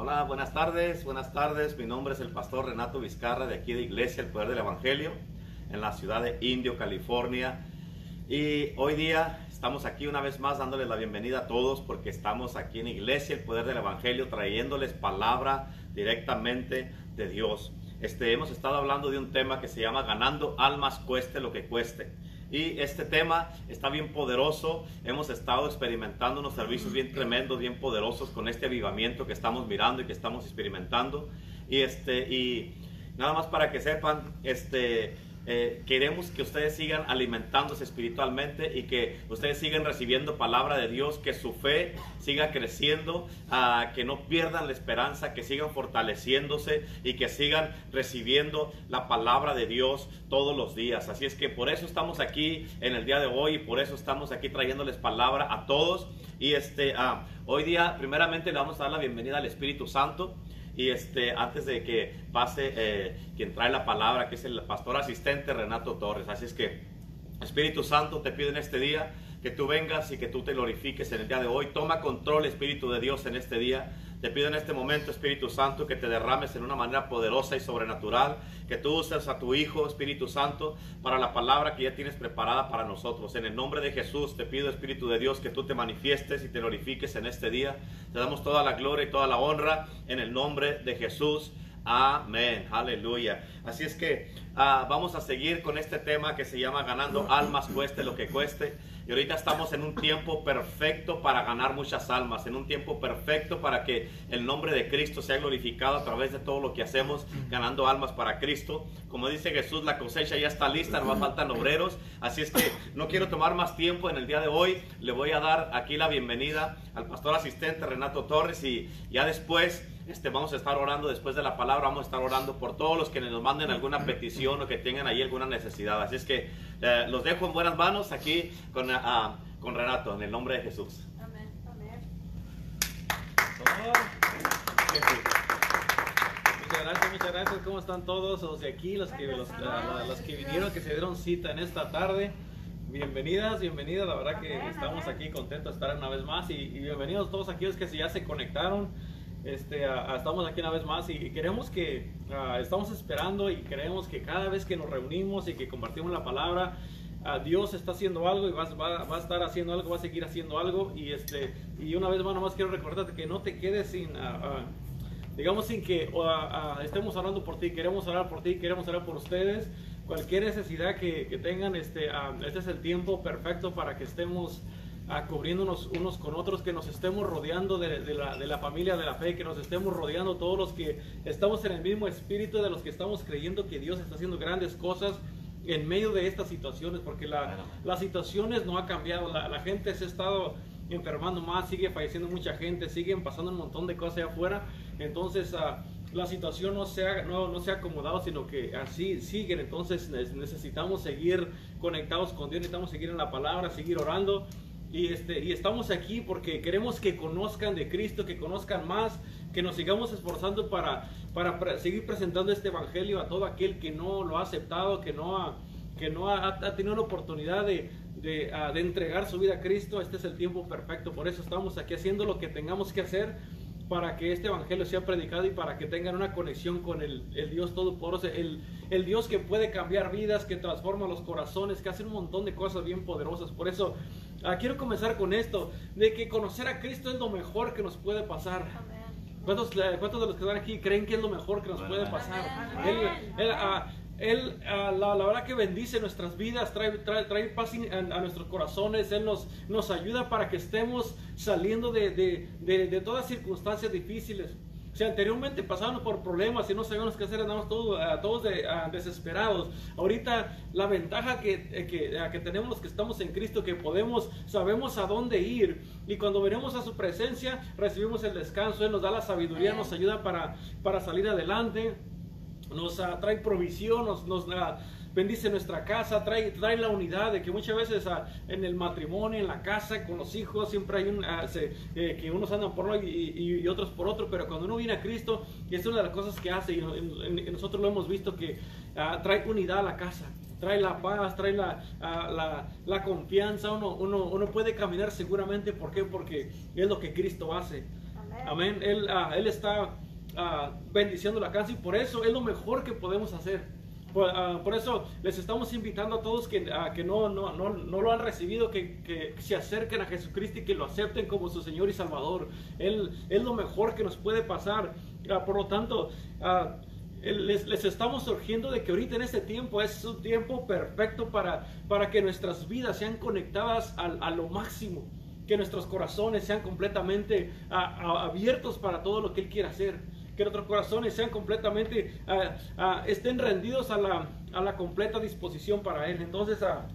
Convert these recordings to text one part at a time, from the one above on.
Hola, buenas tardes, buenas tardes. Mi nombre es el pastor Renato Vizcarra de aquí de Iglesia El Poder del Evangelio en la ciudad de Indio, California. Y hoy día estamos aquí una vez más dándoles la bienvenida a todos porque estamos aquí en Iglesia El Poder del Evangelio trayéndoles palabra directamente de Dios. Este, hemos estado hablando de un tema que se llama ganando almas cueste lo que cueste. Y este tema está bien poderoso. Hemos estado experimentando unos servicios bien tremendos, bien poderosos con este avivamiento que estamos mirando y que estamos experimentando. Y este y nada más para que sepan, este eh, queremos que ustedes sigan alimentándose espiritualmente y que ustedes sigan recibiendo palabra de Dios, que su fe siga creciendo, uh, que no pierdan la esperanza, que sigan fortaleciéndose y que sigan recibiendo la palabra de Dios todos los días. Así es que por eso estamos aquí en el día de hoy y por eso estamos aquí trayéndoles palabra a todos. Y este, uh, hoy día primeramente le vamos a dar la bienvenida al Espíritu Santo. Y este, antes de que pase eh, quien trae la palabra, que es el pastor asistente Renato Torres. Así es que, Espíritu Santo, te pido en este día que tú vengas y que tú te glorifiques en el día de hoy. Toma control, Espíritu de Dios, en este día. Te pido en este momento, Espíritu Santo, que te derrames en una manera poderosa y sobrenatural, que tú uses a tu Hijo, Espíritu Santo, para la palabra que ya tienes preparada para nosotros. En el nombre de Jesús te pido, Espíritu de Dios, que tú te manifiestes y te glorifiques en este día. Te damos toda la gloria y toda la honra en el nombre de Jesús. Amén, aleluya. Así es que uh, vamos a seguir con este tema que se llama ganando almas, cueste lo que cueste. Y ahorita estamos en un tiempo perfecto para ganar muchas almas, en un tiempo perfecto para que el nombre de Cristo sea glorificado a través de todo lo que hacemos, ganando almas para Cristo. Como dice Jesús, la cosecha ya está lista, no faltan obreros. Así es que no quiero tomar más tiempo en el día de hoy. Le voy a dar aquí la bienvenida al pastor asistente Renato Torres y ya después este, vamos a estar orando después de la palabra, vamos a estar orando por todos los que nos manden alguna petición o que tengan ahí alguna necesidad. Así es que eh, los dejo en buenas manos aquí con, uh, con Renato, en el nombre de Jesús. Amén. Amén. Muchas gracias, muchas gracias. ¿Cómo están todos los de aquí, los que, los, la- la- los que vinieron, que se dieron cita en esta tarde? Bienvenidas, bienvenidas. La verdad que Amén, estamos amén. aquí contentos de estar una vez más y, y bienvenidos todos aquellos que ya se conectaron. Este, estamos aquí una vez más y queremos que estamos esperando y queremos que cada vez que nos reunimos y que compartimos la palabra, Dios está haciendo algo y va, va- va a estar haciendo algo, va a seguir haciendo algo y este y una vez más nomás quiero recordarte que no te quedes sin digamos sin que estemos orando por ti, queremos orar por ti, queremos orar por ustedes. Cualquier necesidad que, que tengan, este, este es el tiempo perfecto para que estemos ah, cubriéndonos unos con otros, que nos estemos rodeando de, de la, de la familia de la fe, que nos estemos rodeando todos los que estamos en el mismo espíritu, de los que estamos creyendo que Dios está haciendo grandes cosas en medio de estas situaciones, porque la, las situaciones no ha cambiado, la, la gente se ha estado enfermando más, sigue falleciendo mucha gente, siguen pasando un montón de cosas allá afuera, entonces ah, la situación no se, ha, no, no se ha acomodado, sino que así siguen, entonces ne- necesitamos seguir conectados con Dios, necesitamos seguir en la palabra, seguir orando. Y, este, y estamos aquí porque queremos que conozcan de Cristo, que conozcan más, que nos sigamos esforzando para, para seguir presentando este Evangelio a todo aquel que no lo ha aceptado, que no ha, que no ha tenido la oportunidad de, de, ah, de entregar su vida a Cristo. Este es el tiempo perfecto, por eso estamos aquí haciendo lo que tengamos que hacer para que este evangelio sea predicado y para que tengan una conexión con el, el Dios Todopoderoso, el, el Dios que puede cambiar vidas, que transforma los corazones, que hace un montón de cosas bien poderosas. Por eso ah, quiero comenzar con esto, de que conocer a Cristo es lo mejor que nos puede pasar. Amén. ¿Cuántos, eh, cuántos de los que están aquí creen que es lo mejor que nos puede pasar? Amén. Él, él, ah, él, la, la verdad que bendice nuestras vidas, trae, trae, trae paz a, a nuestros corazones, Él nos, nos ayuda para que estemos saliendo de, de, de, de todas circunstancias difíciles. O sea, anteriormente pasábamos por problemas y no sabíamos qué hacer, andábamos todos, ah, desesperados. Ahorita la ventaja que, eh, que, que tenemos los que estamos en Cristo, que podemos, sabemos a dónde ir. Y cuando venimos a su presencia, recibimos el descanso, Él nos da la sabiduría, nos ayuda para, para salir adelante nos trae provisión, nos, nos ah, bendice nuestra casa, trae, trae la unidad de que muchas veces ah, en el matrimonio, en la casa, con los hijos, siempre hay un, ah, se- eh, que unos andan por un lado y, y- y otros por otro, pero cuando uno viene a Cristo, y es una de las cosas que hace, y, no- en- en- nosotros lo hemos visto, que trae unidad a la casa. Trae la paz, trae la, la, la confianza, uno, uno, uno puede caminar seguramente, ¿por qué? Porque es lo que Cristo hace. Amén. Amén. Él, él está ah, bendiciendo la casa y por eso es lo mejor que podemos hacer. Por, ah, eso les estamos invitando a todos que, que no, no, no, no lo han recibido, que, que se acerquen a Jesucristo y que lo acepten como su Señor y Salvador. Él es lo mejor que nos puede pasar. Ah, por lo tanto, les, estamos surgiendo de que ahorita en este tiempo es un tiempo perfecto para, para que nuestras vidas sean conectadas al- a, lo máximo, que nuestros corazones sean completamente abiertos para todo lo que Él quiere hacer, que nuestros corazones sean completamente, ah, ah, estén rendidos a la, a la completa disposición para Él. Entonces, ah,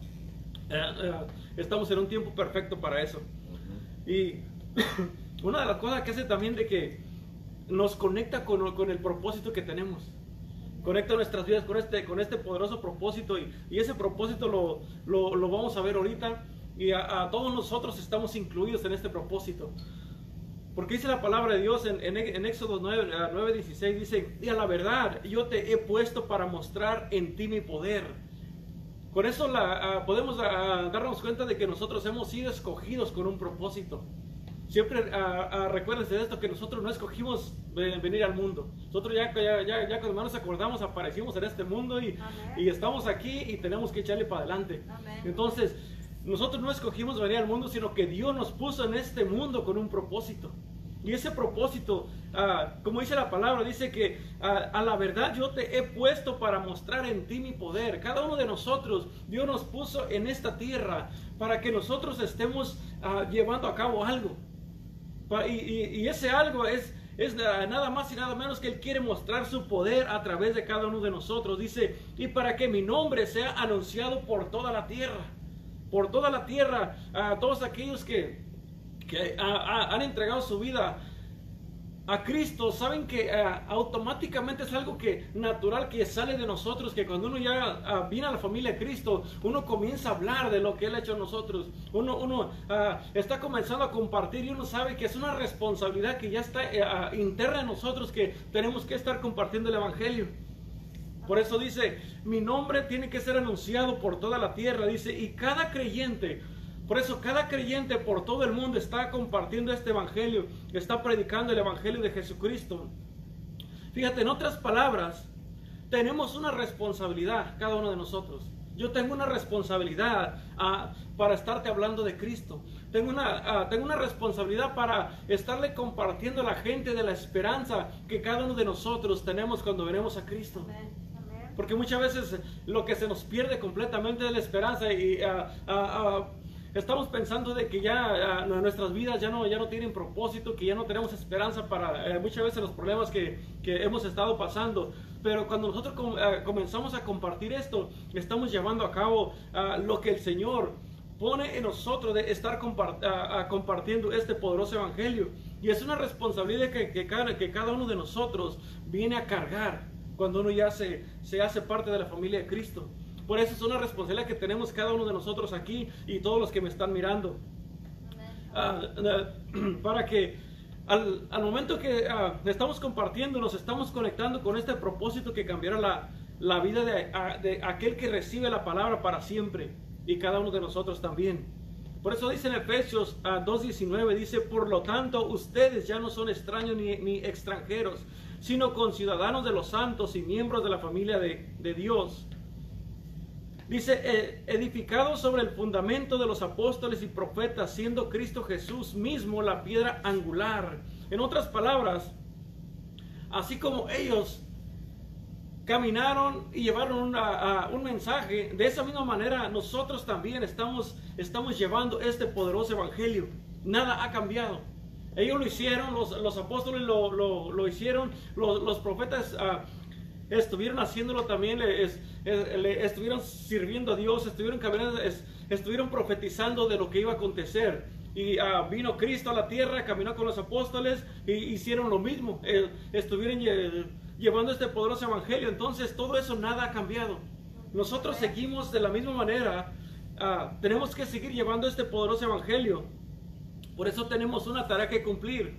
estamos en un tiempo perfecto para eso. Y una de las cosas que hace también de que nos conecta con, con el propósito que tenemos. Conecta nuestras vidas con este, con este poderoso propósito y, ese propósito lo, lo- vamos a ver ahorita y a todos nosotros estamos incluidos en este propósito. Porque dice la palabra de Dios en, en, en Éxodo 9, ah, 9, 16, dice, y a la verdad, yo te he puesto para mostrar en ti mi poder. Con eso la, ah, podemos ah, darnos cuenta de que nosotros hemos sido escogidos con un propósito. Siempre ah, recuérdense de esto, que nosotros no escogimos eh, venir al mundo. Nosotros ya, ya, ya, ya cuando nos acordamos, aparecimos en este mundo y, y estamos aquí y tenemos que echarle para adelante. Amén. Entonces, nosotros no escogimos venir al mundo, sino que Dios nos puso en este mundo con un propósito. Y ese propósito, ah, como dice la palabra, dice que ah, a la verdad yo te he puesto para mostrar en ti mi poder. Cada uno de nosotros, Dios nos puso en esta tierra para que nosotros estemos ah, llevando a cabo algo. Y, ese algo es, es na- nada más y nada menos que Él quiere mostrar su poder a través de cada uno de nosotros. Dice, y para que mi nombre sea anunciado por toda la tierra. Por toda la tierra, a todos aquellos que, que han entregado su vida a Cristo, saben que automáticamente es algo que natural que sale de nosotros, que cuando uno ya viene a la familia de Cristo, uno comienza a hablar de lo que Él ha hecho en nosotros. Uno, uno está comenzando a compartir y uno sabe que es una responsabilidad que ya está eh, interna en nosotros, que tenemos que estar compartiendo el Evangelio. Por eso dice, mi nombre tiene que ser anunciado por toda la tierra, dice, y cada creyente, por eso cada creyente por todo el mundo está compartiendo este evangelio, está predicando el evangelio de Jesucristo. Fíjate, en otras palabras, tenemos una responsabilidad, cada uno de nosotros. Yo tengo una responsabilidad ah, para estarte hablando de Cristo. Tengo una, ah, tengo una responsabilidad para estarle compartiendo a la gente de la esperanza que cada uno de nosotros tenemos cuando venimos a Cristo. Amén. Porque muchas veces lo que se nos pierde completamente es la esperanza y ah, ah, ah, estamos pensando de que ya nuestras vidas ya no, ya no tienen propósito, que ya no tenemos esperanza para eh, muchas veces los problemas que, que hemos estado pasando. Pero cuando nosotros ah, comenzamos a compartir esto, estamos llevando a cabo lo que el Señor pone en nosotros de estar compar- ah, ah, compartiendo este poderoso evangelio. Y es una responsabilidad que, que cada, que cada uno de nosotros viene a cargar cuando uno ya se, se hace parte de la familia de Cristo. Por eso es una responsabilidad que tenemos cada uno de nosotros aquí y todos los que me están mirando. Ah, para que al, al momento que ah, estamos compartiendo, nos estamos conectando con este propósito que cambiará la, la vida de, a- de aquel que recibe la palabra para siempre y cada uno de nosotros también. Por eso dice en Efesios ah, 2.19, dice, por lo tanto ustedes ya no son extraños ni, ni extranjeros, sino conciudadanos de los santos y miembros de la familia de, de Dios. Dice, eh, edificado sobre el fundamento de los apóstoles y profetas, siendo Cristo Jesús mismo la piedra angular. En otras palabras, así como ellos caminaron y llevaron una- un mensaje, de esa misma manera nosotros también estamos, estamos llevando este poderoso evangelio. Nada ha cambiado. Ellos lo hicieron, los, los apóstoles lo, lo- lo hicieron, los, los profetas ah, estuvieron haciéndolo también, le- es- es- le estuvieron sirviendo a Dios, estuvieron caminando, es- estuvieron profetizando de lo que iba a acontecer. Y ah, vino Cristo a la tierra, caminó con los apóstoles y hicieron lo mismo. eh, estuvieron lle- llevando este poderoso evangelio. Entonces todo eso nada ha cambiado. Nosotros seguimos de la misma manera. ah, tenemos que seguir llevando este poderoso evangelio. Por eso tenemos una tarea que cumplir.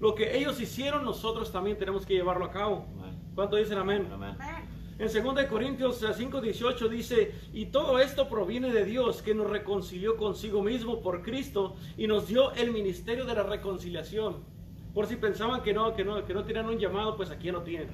Lo que ellos hicieron, nosotros también tenemos que llevarlo a cabo. ¿Cuánto dicen amén? Amén. En 2 Corintios eh, 5:18 dice, y todo esto proviene de Dios que nos reconcilió consigo mismo por Cristo y nos dio el ministerio de la reconciliación. Por si pensaban que no, que no, que no tenían un llamado, pues aquí lo tienen.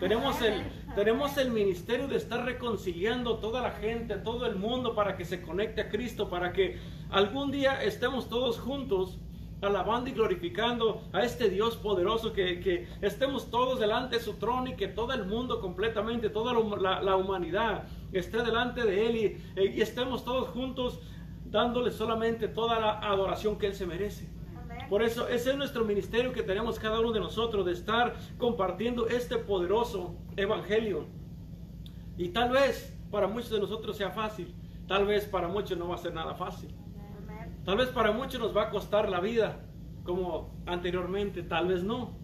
Tenemos el, tenemos el ministerio de estar reconciliando toda la gente, todo el mundo para que se conecte a Cristo, para que algún día estemos todos juntos alabando y glorificando a este Dios poderoso, que, que estemos todos delante de su trono y que todo el mundo completamente, toda la, humanidad esté delante de Él y, y estemos todos juntos dándole solamente toda la adoración que Él se merece. Por eso ese es nuestro ministerio que tenemos cada uno de nosotros, de estar compartiendo este poderoso evangelio. Y tal vez para muchos de nosotros sea fácil, tal vez para muchos no va a ser nada fácil. Tal vez para muchos nos va a costar la vida, como anteriormente, tal vez no.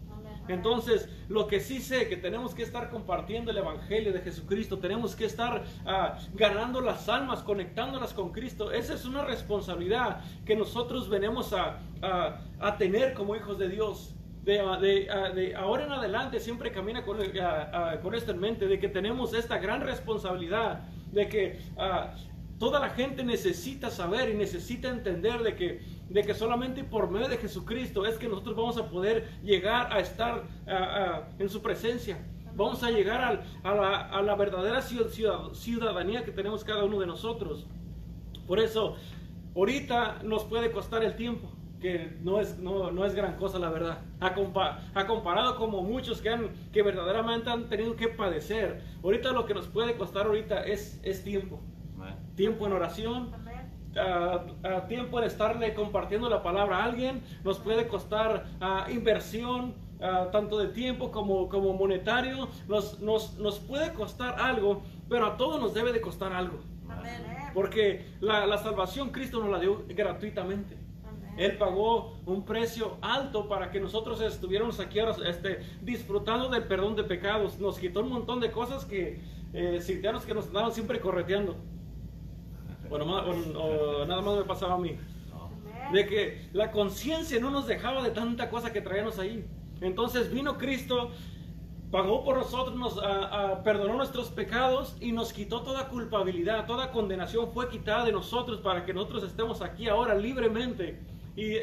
Entonces, lo que sí sé que tenemos que estar compartiendo el Evangelio de Jesucristo, tenemos que estar uh, ganando las almas, conectándolas con Cristo. Esa es una responsabilidad que nosotros venimos a, a, a tener como hijos de Dios. De, de, de, ahora en adelante siempre camina con, con esto en mente, de que tenemos esta gran responsabilidad, de que toda la gente necesita saber y necesita entender de que de que solamente por medio de Jesucristo es que nosotros vamos a poder llegar a estar en su presencia. Vamos a llegar a, la, verdadera ciudadanía que tenemos cada uno de nosotros. Por eso, ahorita nos puede costar el tiempo, que no es, no, es gran cosa la verdad. A, comparado como muchos que, han, que verdaderamente han tenido que padecer. Ahorita lo que nos puede costar ahorita es, es tiempo. Tiempo en oración, a tiempo de estarle compartiendo la palabra a alguien, nos puede costar inversión, tanto de tiempo como, como monetario, nos, nos, nos, puede costar algo, pero a todos nos debe de costar algo. Porque la, la salvación Cristo nos la dio gratuitamente. Él pagó un precio alto para que nosotros estuviéramos aquí ahora este, disfrutando del perdón de pecados. Nos quitó un montón de cosas que, eh, que nos andaban siempre correteando o, nada más me pasaba a mí. De que la conciencia no nos dejaba de tanta cosa que traíamos ahí. Entonces vino Cristo, pagó por nosotros, nos perdonó nuestros pecados y nos quitó toda culpabilidad, toda condenación fue quitada de nosotros para que nosotros estemos aquí ahora libremente y,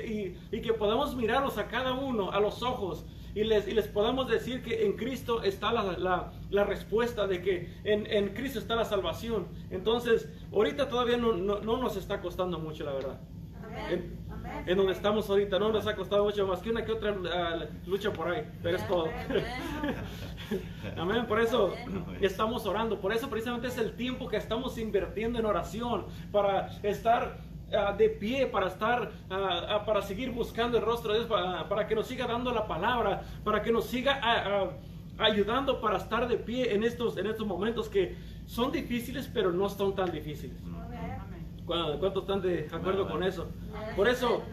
y que podamos mirarlos a cada uno a los ojos y les, y les podamos decir que en Cristo está la, la respuesta, de que en, en, Cristo está la salvación. Entonces, ahorita todavía no, no, no nos está costando mucho, la verdad. En, en, donde estamos ahorita no nos ha costado mucho más que una que otra uh, lucha por ahí, pero es todo. Amén, por eso estamos orando, por eso precisamente es el tiempo que estamos invirtiendo en oración para estar Ah, de pie para estar, ah, ah, para seguir buscando el rostro de Dios, para, que nos siga dando la palabra, para que nos siga ayudando para estar de pie en estos, en estos momentos que son difíciles, pero no son tan difíciles. ¿Cuántos están de acuerdo con eso? Por eso,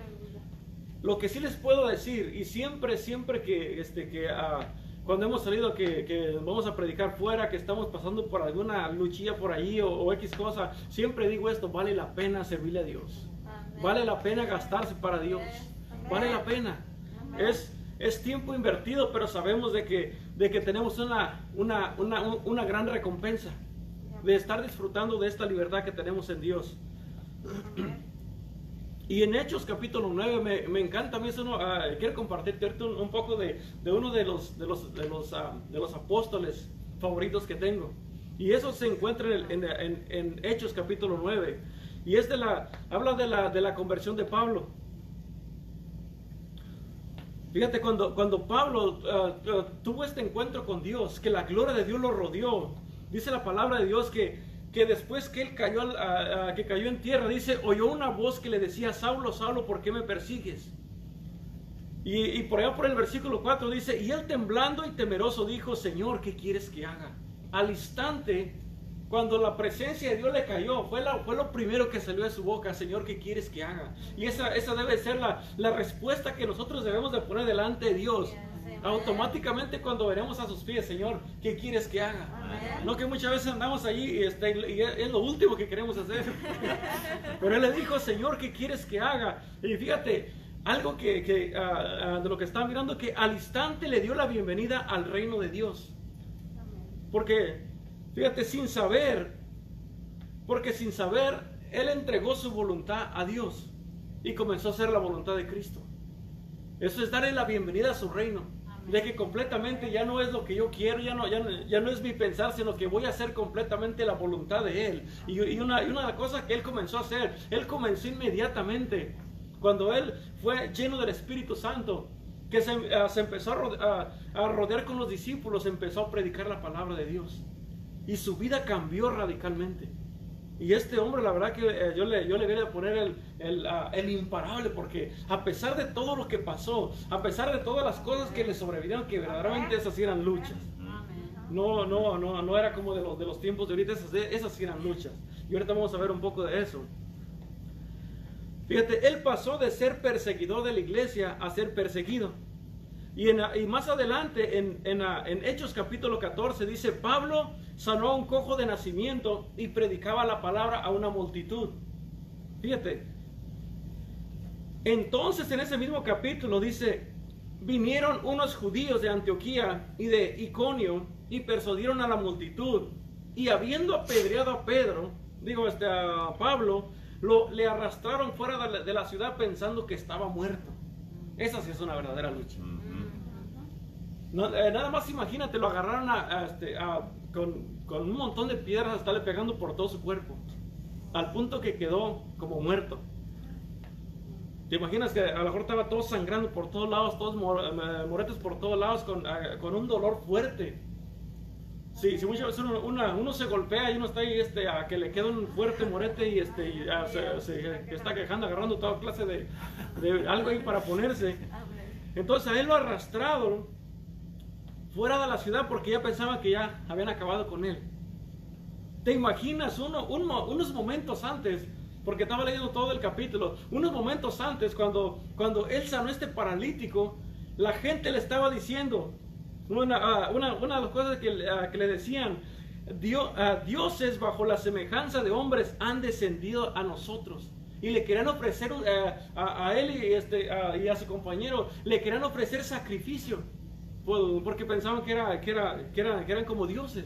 lo que sí les puedo decir, y siempre, siempre que, este, que cuando hemos salido que, vamos a predicar fuera, que estamos pasando por alguna luchilla por ahí o, X cosa, siempre digo esto, vale la pena servirle a Dios. Vale la pena gastarse para Dios. Vale la pena. Es, es tiempo invertido, pero sabemos de que, de que tenemos una, una, una, una gran recompensa de estar disfrutando de esta libertad que tenemos en Dios. Y en Hechos capítulo 9 me, me encanta a mí eso, quiero compartirte un, un, poco de, de, uno de los, de los, de los, uh, de los apóstoles favoritos que tengo. Y eso se encuentra en, en, en, Hechos capítulo 9. Y es de la, habla de la, de la conversión de Pablo. Fíjate, cuando, cuando Pablo uh, tuvo este encuentro con Dios, que la gloria de Dios lo rodeó, dice la palabra de Dios que que después que él cayó, que cayó en tierra, dice, oyó una voz que le decía, Saulo, Saulo, ¿por qué me persigues? Y, y, por allá por el versículo 4 dice, y él temblando y temeroso dijo, Señor, ¿qué quieres que haga? Al instante, cuando la presencia de Dios le cayó, fue, la, fue lo primero que salió de su boca, Señor, ¿qué quieres que haga? Y esa, esa debe ser la, la respuesta que nosotros debemos de poner delante de Dios automáticamente cuando veremos a sus pies, Señor, ¿qué quieres que haga? No que muchas veces andamos allí y, este, y es lo último que queremos hacer. Pero él le dijo, Señor, ¿qué quieres que haga? Y fíjate, algo que, que uh, de lo que está mirando, que al instante le dio la bienvenida al reino de Dios. Porque, fíjate, sin saber, porque sin saber, él entregó su voluntad a Dios y comenzó a hacer la voluntad de Cristo. Eso es darle la bienvenida a su reino. De que completamente ya no es lo que yo quiero, ya no, ya, ya no es mi pensar, sino que voy a hacer completamente la voluntad de Él. Y, y una, y una de las cosas que Él comenzó a hacer, Él comenzó inmediatamente, cuando Él fue lleno del Espíritu Santo, que se, ah, se empezó a rode- a- a rodear con los discípulos, empezó a predicar la palabra de Dios. Y su vida cambió radicalmente. Y este hombre, la verdad que eh, yo, le, yo le voy a poner el, el, ah, el imparable, porque a pesar de todo lo que pasó, a pesar de todas las cosas que le sobrevinieron, que verdaderamente esas eran luchas. No, no, no, no era como de los, de los tiempos de ahorita, esas, esas eran luchas. Y ahorita vamos a ver un poco de eso. Fíjate, él pasó de ser perseguidor de la iglesia a ser perseguido. Y, en- y más adelante, en, en, Hechos capítulo 14, dice, Pablo sanó a un cojo de nacimiento y predicaba la palabra a una multitud. Fíjate. Entonces en ese mismo capítulo dice, vinieron unos judíos de Antioquía y de Iconio y persuadieron a la multitud. Y habiendo apedreado a Pedro, digo, este, a Pablo, lo, le arrastraron fuera de la, de la ciudad pensando que estaba muerto. Esa sí es una verdadera lucha. No, eh, nada más imagínate, lo agarraron a- a este, a- con, con un montón de piedras, hasta le pegando por todo su cuerpo, al punto que quedó como muerto. ¿Te imaginas que a lo mejor estaba todo sangrando por todos lados, todos eh, moretes por todos lados, con, ah, con un dolor fuerte? Sí, si muchas veces uno, una- uno se golpea y uno está ahí este, a que le queda un fuerte morete y, este, y, ah, se, está quejando, agarrando toda clase de, de algo ahí para ponerse. Entonces a él lo arrastraron fuera de la ciudad porque ya pensaban que ya habían acabado con él. ¿Te imaginas uno, unos momentos antes? Porque estaba leyendo todo el capítulo. Unos momentos antes, cuando, cuando él sanó este paralítico, la gente le estaba diciendo, una, ah, una, de las cosas que, ah, le decían, Dio- ah, dioses bajo la semejanza de hombres han descendido a nosotros. Y le querían ofrecer ah, a, él y, este, y a su compañero, le querían ofrecer sacrificio. Por- Porque pensaban que, era, que, era, que, eran, que eran como dioses.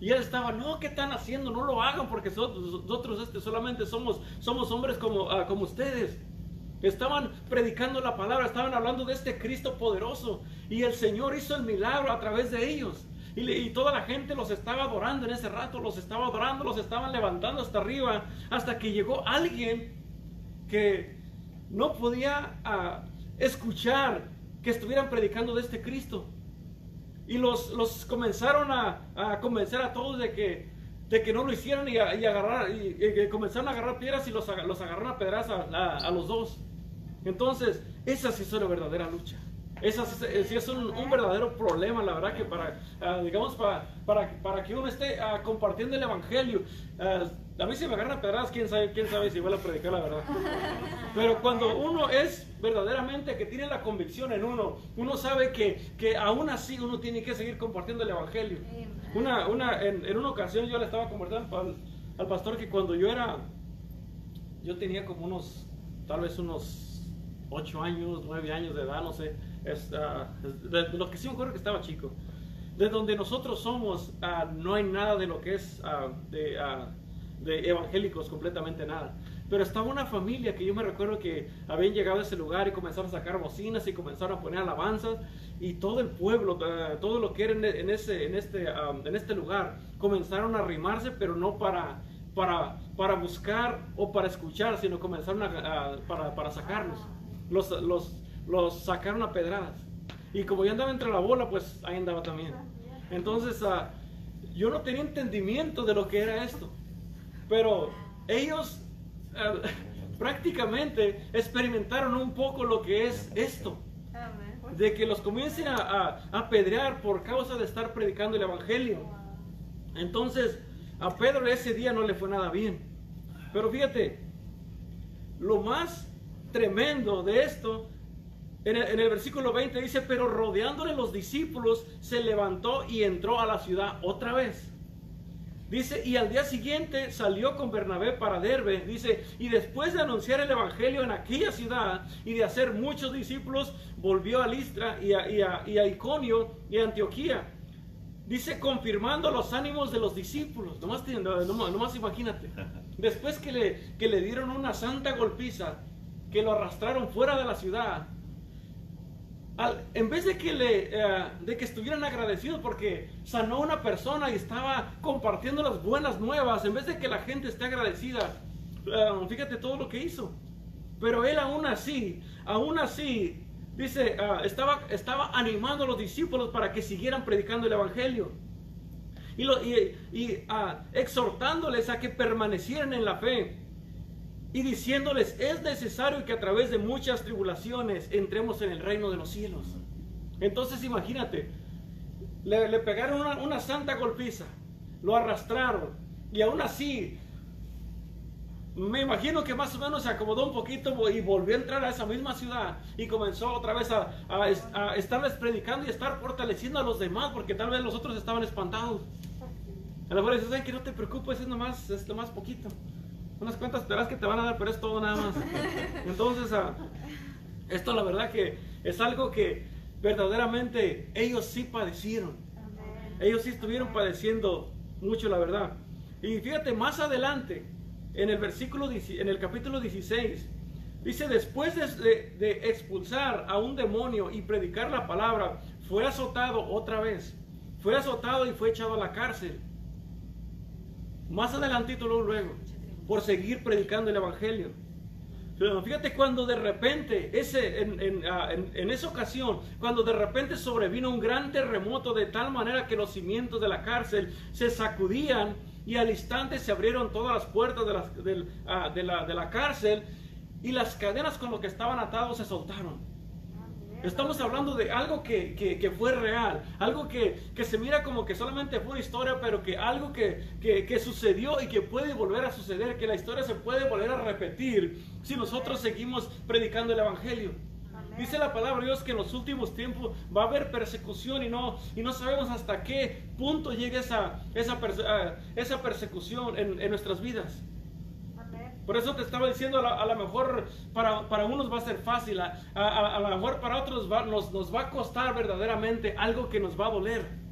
Y él estaba, no, ¿qué están haciendo? No lo hagan porque so- nosotros este, solamente somos, somos hombres como, ah, como ustedes. Estaban predicando la palabra, estaban hablando de este Cristo poderoso. Y el Señor hizo el milagro a través de ellos. Y toda la gente los estaba adorando en ese rato, los estaba adorando, los estaban levantando hasta arriba, hasta que llegó alguien que no podía ah, escuchar que estuvieran predicando de este Cristo. Y los, los comenzaron a, a convencer a todos de que, de que no lo hicieran y, agarrar, y, comenzaron a agarrar piedras y los, los agarraron a pedras a- a los dos. Entonces, esa sí es una verdadera lucha. Esa sí, es- sí es un, un verdadero problema, la verdad, que para, ah, digamos, para, para, para que uno esté ah, compartiendo el Evangelio. ah, a mí si me agarran pedradas, quién sabe, quién sabe si vuelvo a predicar la verdad. Pero cuando uno es verdaderamente que tiene la convicción en uno, uno sabe que, que aún así uno tiene que seguir compartiendo el Evangelio. Una, una, en, en una ocasión yo le estaba compartiendo al, al pastor que cuando yo era, yo tenía como unos, tal vez unos 8 años, 9 años de edad, no sé, es, es de, lo que sí me acuerdo que estaba chico. De donde nosotros somos, ah, no hay nada de lo que es ah, de, de evangélicos, completamente nada. Pero estaba una familia que yo me recuerdo que habían llegado a ese lugar y comenzaron a sacar bocinas y comenzaron a poner alabanzas y todo el pueblo, todo lo que era en, ese, en, este, en este lugar, comenzaron a arrimarse, pero no para, para, para buscar o para escuchar, sino comenzaron a, para, para sacarlos. Los, los, los sacaron a pedradas. Y como yo andaba entre la bola, pues ahí andaba también. Entonces, ah, yo no tenía entendimiento de lo que era esto. Pero ellos ah, prácticamente experimentaron un poco lo que es esto. De que los comiencen a, a, a apedrear por causa de estar predicando el Evangelio. Entonces, a Pedro ese día no le fue nada bien. Pero fíjate, lo más tremendo de esto, en el, en el versículo 20 dice, pero rodeándole los discípulos, se levantó y entró a la ciudad otra vez. Dice, y al día siguiente salió con Bernabé para Derbe, dice, y después de anunciar el Evangelio en aquella ciudad y de hacer muchos discípulos, volvió a Listra y a, y a- y a Iconio y a Antioquía. Dice, confirmando los ánimos de los discípulos. Nomás, nomás- nomás imagínate. Después que le, que le dieron una santa golpiza, que lo arrastraron fuera de la ciudad, en vez de que, le, eh, de que estuvieran agradecidos porque sanó a una persona y estaba compartiendo las buenas nuevas, en vez de que la gente esté agradecida, eh, fíjate todo lo que hizo. Pero él aún así, aún así, dice, ah, estaba, estaba animando a los discípulos para que siguieran predicando el Evangelio. Y, ah, exhortándoles a que permanecieran en la fe. Y diciéndoles, es necesario que a través de muchas tribulaciones entremos en el reino de los cielos. Entonces imagínate, le, pegaron una, santa golpiza, lo arrastraron y aún así, me imagino que más o menos se acomodó un poquito y volvió a entrar a esa misma ciudad y comenzó otra vez a, a es- a estarles predicando y estar fortaleciendo a los demás porque tal vez los otros estaban espantados. A lo mejor dices, "Ay, que no te preocupes, es nomás, es nomás poquito. Unas cuantas peras que te van a dar, pero es todo nada más. Entonces, ah, esto la verdad que es algo que verdaderamente ellos sí padecieron. Ellos sí estuvieron padeciendo mucho, la verdad. Y fíjate, más adelante, en el versículo, 10 en el capítulo 16, dice, después de, de- de expulsar a un demonio y predicar la palabra, fue azotado otra vez. Fue azotado y fue echado a la cárcel. Más adelantito luego, luego, por seguir predicando el evangelio. Pero fíjate cuando de repente, ese, ah, en- en esa ocasión, cuando de repente sobrevino un gran terremoto de tal manera que los cimientos de la cárcel se sacudían y al instante se abrieron todas las puertas de, del- ah, de la, de la cárcel y las cadenas con las que estaban atados se soltaron. Estamos hablando de algo que, que- que fue real, algo que, que se mira como que solamente fue una historia, pero que algo que, sucedió y que puede volver a suceder, que la historia se puede volver a repetir si nosotros seguimos predicando el Evangelio. Dice la palabra de Dios que en los últimos tiempos va a haber persecución y no, y no sabemos hasta qué punto llegue esa, esa, perse- ah, esa persecución en, en nuestras vidas. Por eso te estaba diciendo, a lo mejor para, para unos va a ser fácil, a, a- a lo mejor para otros va- nos, nos va a costar verdaderamente algo que nos va a doler.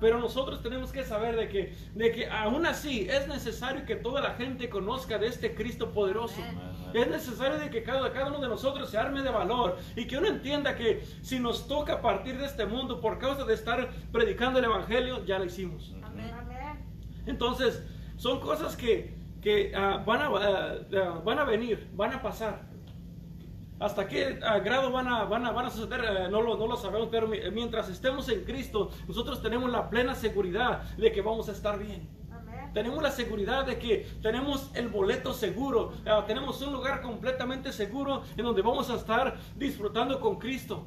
Pero nosotros tenemos que saber de que, de que aún así es necesario que toda la gente conozca de este Cristo poderoso. Es necesario de que cada, cada uno de nosotros se arme de valor y que uno entienda que si nos toca partir de este mundo por causa de estar predicando el Evangelio, ya lo hicimos. Entonces, son cosas que, que ah, van, a, ah, van a venir, van a pasar. ¿Hasta qué grado van a, van a, van a suceder? Eh, no, lo, no lo sabemos, pero mi- mientras estemos en Cristo, nosotros tenemos la plena seguridad de que vamos a estar bien. Tenemos la seguridad de que tenemos el boleto seguro, ah, tenemos un lugar completamente seguro en donde vamos a estar disfrutando con Cristo.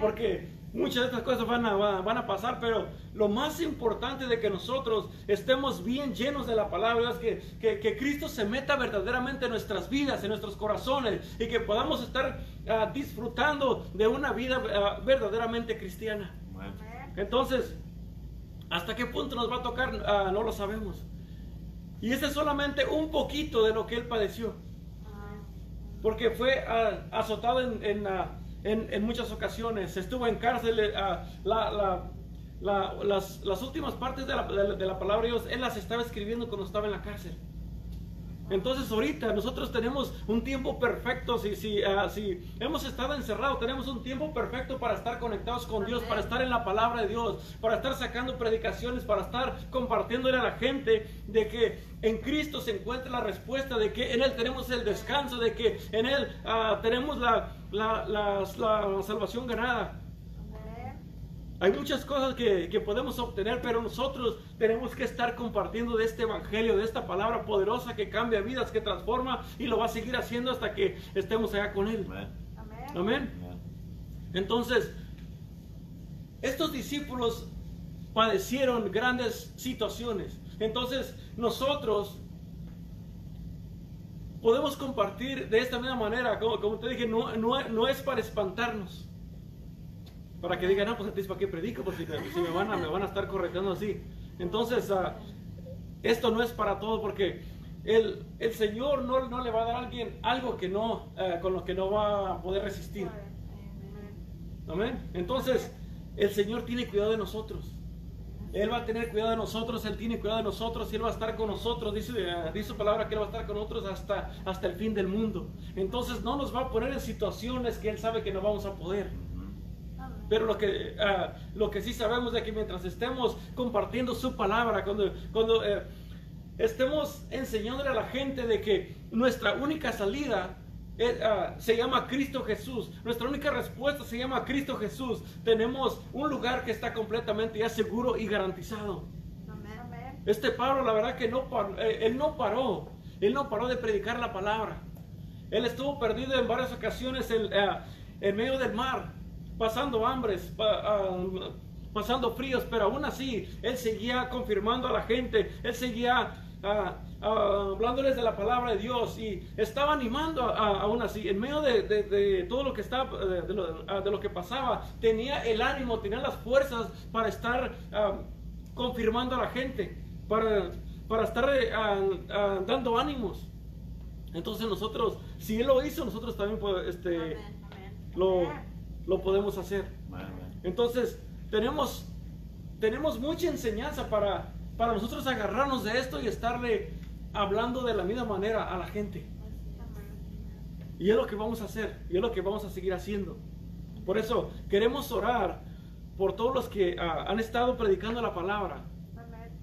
Porque muchas de estas cosas van a, va- van a pasar, pero lo más importante de que nosotros estemos bien llenos de la palabra es que, que- que Cristo se meta verdaderamente en nuestras vidas, en nuestros corazones, y que podamos estar ah, disfrutando de una vida ah, verdaderamente cristiana. Entonces, ¿hasta qué punto nos va a tocar? Ah, no lo sabemos. Y ese es solamente un poquito de lo que él padeció porque fue azotado en, en, en- en muchas ocasiones, estuvo en cárcel, eh, ah, la- la- la- las, las últimas partes de la, de la- de la palabra de Dios, él las estaba escribiendo cuando estaba en la cárcel. Entonces ahorita nosotros tenemos un tiempo perfecto, si, si, ah, si hemos estado encerrados, tenemos un tiempo perfecto para estar conectados con Dios, para estar en la palabra de Dios, para estar sacando predicaciones, para estar compartiéndole a la gente de que en Cristo se encuentra la respuesta, de que en Él tenemos el descanso, de que en Él ah, tenemos la, la- la- la salvación ganada. Hay muchas cosas que, que podemos obtener, pero nosotros tenemos que estar compartiendo de este evangelio, de esta palabra poderosa que cambia vidas, que transforma y lo va a seguir haciendo hasta que estemos allá con Él. Amén. Entonces, estos discípulos padecieron grandes situaciones. Entonces, nosotros podemos compartir de esta misma manera, como, como te dije, no, no, no es para espantarnos. Para que digan, no, pues entonces, ¿para qué predico? Pues si, si me, van a, me van a estar correctando así. Entonces, ah, esto no es para todo porque el, el Señor no, no le va a dar a alguien algo que no, eh, con lo que no va a poder resistir. Amén. Entonces, el Señor tiene cuidado de nosotros. Él va a tener cuidado de nosotros, Él tiene cuidado de nosotros y Él va a estar con nosotros. Dice, eh, dice su palabra que Él va a estar con nosotros hasta, hasta el fin del mundo. Entonces no nos va a poner en situaciones que Él sabe que no vamos a poder. Pero lo que, ah, lo que sí sabemos es que mientras estemos compartiendo su palabra, cuando, cuando eh, estemos enseñándole a la gente de que nuestra única salida eh, ah, se llama Cristo Jesús. Nuestra única respuesta se llama Cristo Jesús. Tenemos un lugar que está completamente ya seguro y garantizado. Este Pablo, la verdad que no eh, él no paró. Él no paró de predicar la palabra. Él estuvo perdido en varias ocasiones en, en medio del mar, pasando hambres, ah, pasando fríos, pero aún así él seguía confirmando a la gente, él seguía ah, ah, hablándoles de la palabra de Dios y estaba animando aún así, en medio de, todo lo que estaba, de lo, que pasaba, tenía el ánimo, tenía las fuerzas para estar confirmando a la gente, para, para estar eh, dando ánimos. Entonces nosotros, si Él lo hizo, nosotros también este, Lo, lo podemos hacer. Entonces, tenemos, tenemos mucha enseñanza para, para nosotros agarrarnos de esto y estarle hablando de la misma manera a la gente. Y es lo que vamos a hacer, y es lo que vamos a seguir haciendo. Por eso queremos orar por todos los que ah, han estado predicando la palabra,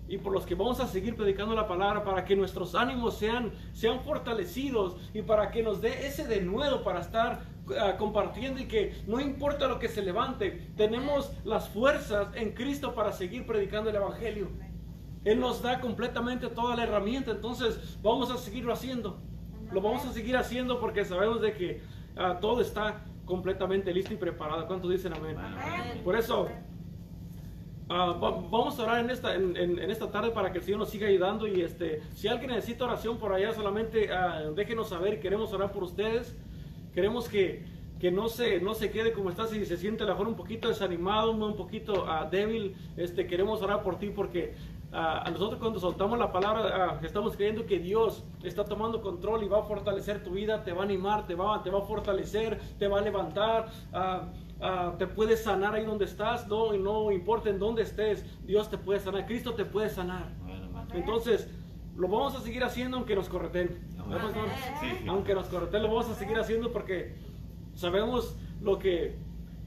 y por los que vamos a seguir predicando la palabra para que nuestros ánimos sean, sean fortalecidos y para que nos dé ese denuedo para estar ah, compartiendo y que no importa lo que se levante, tenemos las fuerzas en Cristo para seguir predicando el Evangelio. Él nos da completamente toda la herramienta, entonces vamos a seguirlo haciendo. Lo vamos a seguir haciendo porque sabemos de que ah, todo está completamente listo y preparado. ¿Cuántos dicen amén? Por eso Ah, vamos a orar en esta, en, esta tarde para que el Señor nos siga ayudando y este, si alguien necesita oración por allá, solamente uh, déjenos saber, queremos orar por ustedes, queremos que, que no, se, no se quede como está, si se siente a lo mejor un poquito desanimado, un poquito uh, débil, este, queremos orar por ti porque a nosotros cuando soltamos la palabra estamos creyendo que Dios está tomando control y va a fortalecer tu vida, te va a animar, te va, te va a fortalecer, te va a levantar. Ah, te puede sanar ahí donde estás, no, no importa en dónde estés, Dios te puede sanar, Cristo te puede sanar. Entonces, lo vamos a seguir haciendo aunque nos correten. Aunque nos correten, lo vamos a seguir haciendo porque sabemos lo que,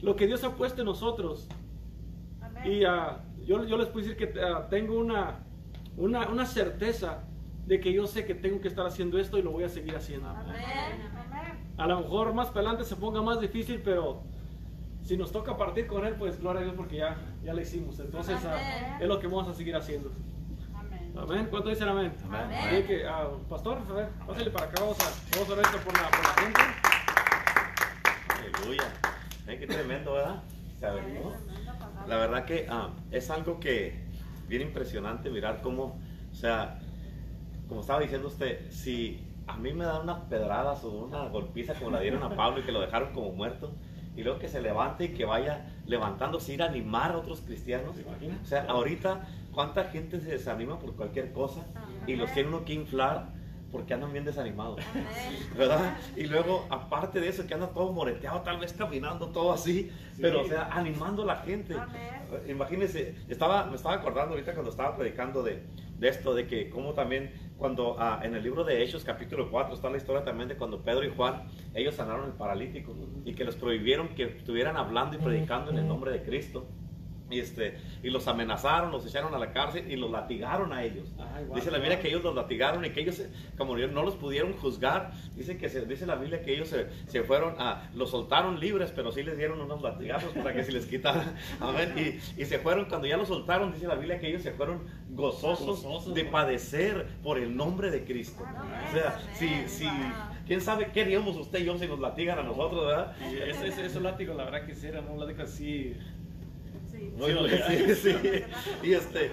lo que Dios ha puesto en nosotros. Y uh, yo, yo, les puedo decir que uh, tengo una, una, una, certeza de que yo sé que tengo que estar haciendo esto y lo voy a seguir haciendo. A lo mejor más adelante se ponga más difícil, pero si nos toca partir con Él, pues gloria a Dios porque ya, ya lo hicimos. Entonces ah, es lo que vamos a seguir haciendo. Amén. ¿Cuánto dicen amén? Amén. que, uh, pastor, a ver, pásale para acá, vamos a, vamos a orar esto por la, por la gente. Aleluya. ¿Eh? Qué tremendo, ¿verdad? La verdad que uh, es algo que bien impresionante mirar cómo, o sea, como estaba diciendo usted, si a mí me dan unas pedradas o una golpiza como la dieron a Pablo y que lo dejaron como muerto, y luego que se levante y que vaya levantándose, ir a animar a otros cristianos. O sea, ahorita, ¿cuánta gente se desanima por cualquier cosa y los tiene uno que inflar? Porque andan bien desanimados, ¿verdad? Y luego, aparte de eso, que anda todo moreteado, tal vez caminando todo así, pero o sea, animando a la gente. Imagínense, estaba, me estaba acordando ahorita cuando estaba predicando de, de esto, de que como también cuando ah, en el libro de Hechos capítulo 4 está la historia también de cuando Pedro y Juan, ellos sanaron el paralítico y que les prohibieron que estuvieran hablando y predicando en el nombre de Cristo. Y, este, y los amenazaron, los echaron a la cárcel y los latigaron a ellos. dice la Biblia que ellos los latigaron y que ellos, como no los pudieron juzgar, dice, que se, dice la Biblia que ellos se, se, fueron a, los soltaron libres, pero sí les dieron unos latigazos para que se les quitaran. Y, y, se fueron, cuando ya los soltaron, dice la Biblia que ellos se fueron gozosos, de padecer por el nombre de Cristo. O sea, si, si, quién sabe qué haríamos usted y yo si nos latigan a nosotros, ¿verdad? Y ese, ese, látigo, la verdad que sí, era un látigo así sí, sí. Y este,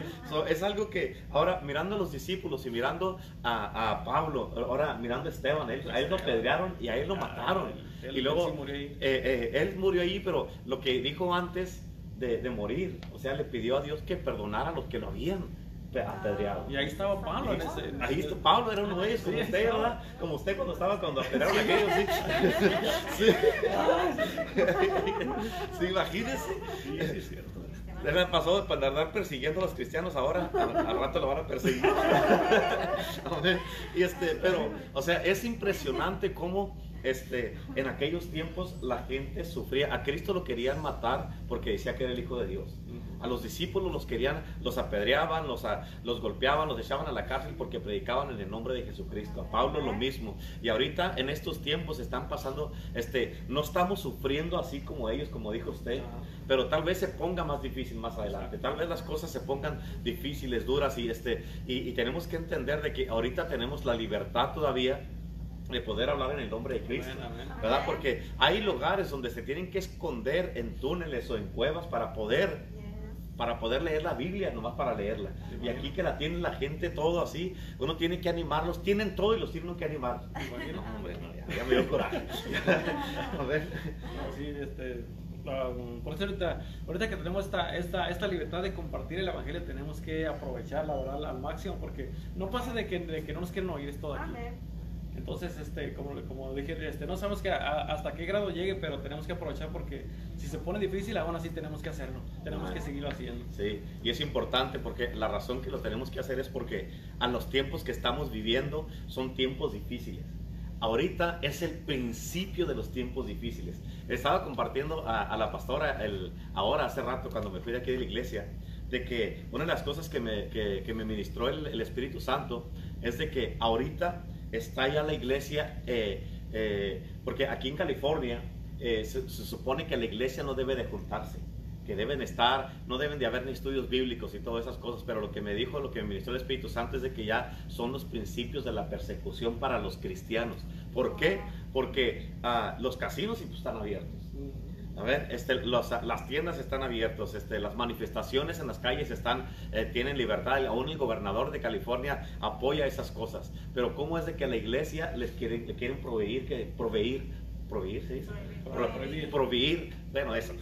es algo que ahora mirando a los discípulos y mirando a, a Pablo, ahora mirando a Esteban, a él lo pedrearon y a él lo ah, mataron. y luego eh, eh, él murió ahí, pero lo que dijo antes de, de, morir, o sea, le pidió a Dios que perdonara a los que lo habían apedreado. Y ahí estaba Pablo. En ese, ahí está Pablo, era uno de ellos, como usted, ¿verdad? Como usted cuando estaba cuando apedrearon a aquellos, sí. sí. sí imagínese. Sí, es cierto. Le pasó para andar persiguiendo a los cristianos ahora, al, rato lo van a perseguir. y este, pero, o sea, es impresionante cómo este, en aquellos tiempos la gente sufría. A Cristo lo querían matar porque decía que era el Hijo de Dios. A los discípulos los querían, los apedreaban, los, los golpeaban, los echaban a la cárcel porque predicaban en el nombre de Jesucristo. A Pablo lo mismo. Y ahorita en estos tiempos están pasando, este, no estamos sufriendo así como ellos, como dijo usted, pero tal vez se ponga más difícil más adelante. Tal vez las cosas se pongan difíciles, duras y, este, y tenemos que entender de que ahorita tenemos la libertad todavía de poder hablar en el nombre de Cristo, ¿verdad? Porque hay lugares donde se tienen que esconder en túneles o en cuevas para poder para poder leer la Biblia, nomás para leerla. Y aquí que la tiene la gente todo así, uno tiene que animarlos, tienen todo y los tienen que animar. hombre, ya, me dio coraje. A ver. Sí, este, um, por eso ahorita, ahorita que tenemos esta, esta, esta libertad de compartir el Evangelio, tenemos que aprovecharla al máximo, porque no pasa de que, de que no nos quieren oír esto aquí. Entonces, este, como, como dije, este, no sabemos que hasta qué grado llegue, pero tenemos que aprovechar porque si se pone difícil, aún así tenemos que hacerlo, tenemos que seguirlo haciendo. Sí, y es importante porque la razón que lo tenemos que hacer es porque a los tiempos que estamos viviendo son tiempos difíciles. Ahorita es el principio de los tiempos difíciles. Estaba compartiendo a, la pastora el, ahora, hace rato, cuando me fui de aquí de la iglesia, de que una de las cosas que me, que, me ministró el, el Espíritu Santo es de que ahorita está ya la iglesia, eh, eh, porque aquí en California eh, se, supone que la iglesia no debe de juntarse, que deben estar, no deben de haber ni estudios bíblicos y todas esas cosas, pero lo que me dijo, lo que me ministró el Espíritu Santo es de que ya son los principios de la persecución para los cristianos. ¿Por qué? Porque ah, los casinos están abiertos a ver, este, las tiendas están abiertas, este, las manifestaciones en las calles están, eh, tienen libertad. Aún el gobernador de California apoya esas cosas. Pero ¿cómo es de que la iglesia les quiere, le quieren proveer, que, proveer, proveer, ¿sí? proveer, proveer, bueno, eso,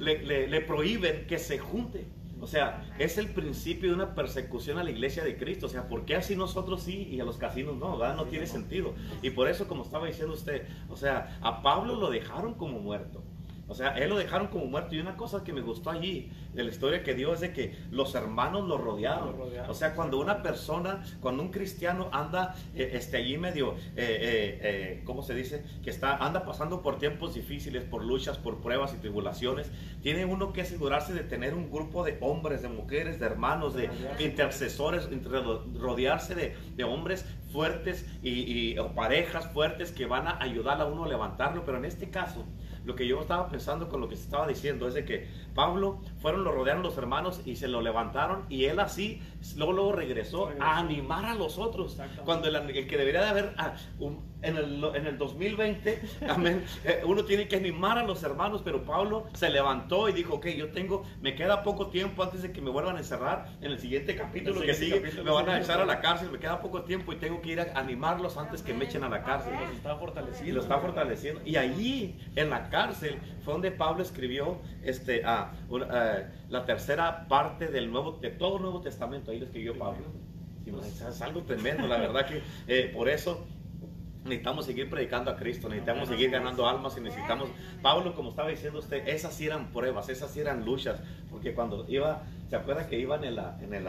le, le prohíben que se junte. O sea, es el principio de una persecución a la iglesia de Cristo. O sea, ¿por qué así nosotros sí y a los casinos no? ¿verdad? No tiene sentido. Y por eso, como estaba diciendo usted, o sea, a Pablo lo dejaron como muerto. O sea, él lo dejaron como muerto. Y una cosa que me gustó allí de la historia que dio es de que los hermanos lo rodearon. O sea, cuando una persona, cuando un cristiano anda eh, este, allí medio, eh, eh, ¿cómo se dice? Que está, anda pasando por tiempos difíciles, por luchas, por pruebas y tribulaciones, tiene uno que asegurarse de tener un grupo de hombres, de mujeres, de hermanos, de intercesores, rodearse de, de hombres fuertes y, y o parejas fuertes que van a ayudar a uno a levantarlo. Pero en este caso, lo que yo estaba pensando con lo que se estaba diciendo es de que Pablo fueron, lo rodearon los hermanos y se lo levantaron y él así luego, luego regresó, a animar a los otros. Cuando el, que debería de haber ah, en, el, en, el, 2020, amén, eh, uno tiene que animar a los hermanos, pero Pablo se levantó y dijo, ok, yo tengo, me queda poco tiempo antes de que me vuelvan a encerrar. En el siguiente capítulo que sigue, me van a echar a la cárcel, me queda poco tiempo y tengo que ir a animarlos antes que me echen a la cárcel. Los está fortaleciendo. Y lo está fortaleciendo. Y allí, en la cárcel, fue donde Pablo escribió este, ah, la tercera parte del nuevo, de todo el Nuevo Testamento. Ahí lo escribió Pablo. es algo tremendo, la verdad que eh, por eso necesitamos seguir predicando a Cristo, necesitamos seguir ganando almas y necesitamos, Pablo, como estaba diciendo usted, esas sí eran pruebas, esas sí eran luchas, porque cuando iba, ¿se acuerda que iba en el, en el,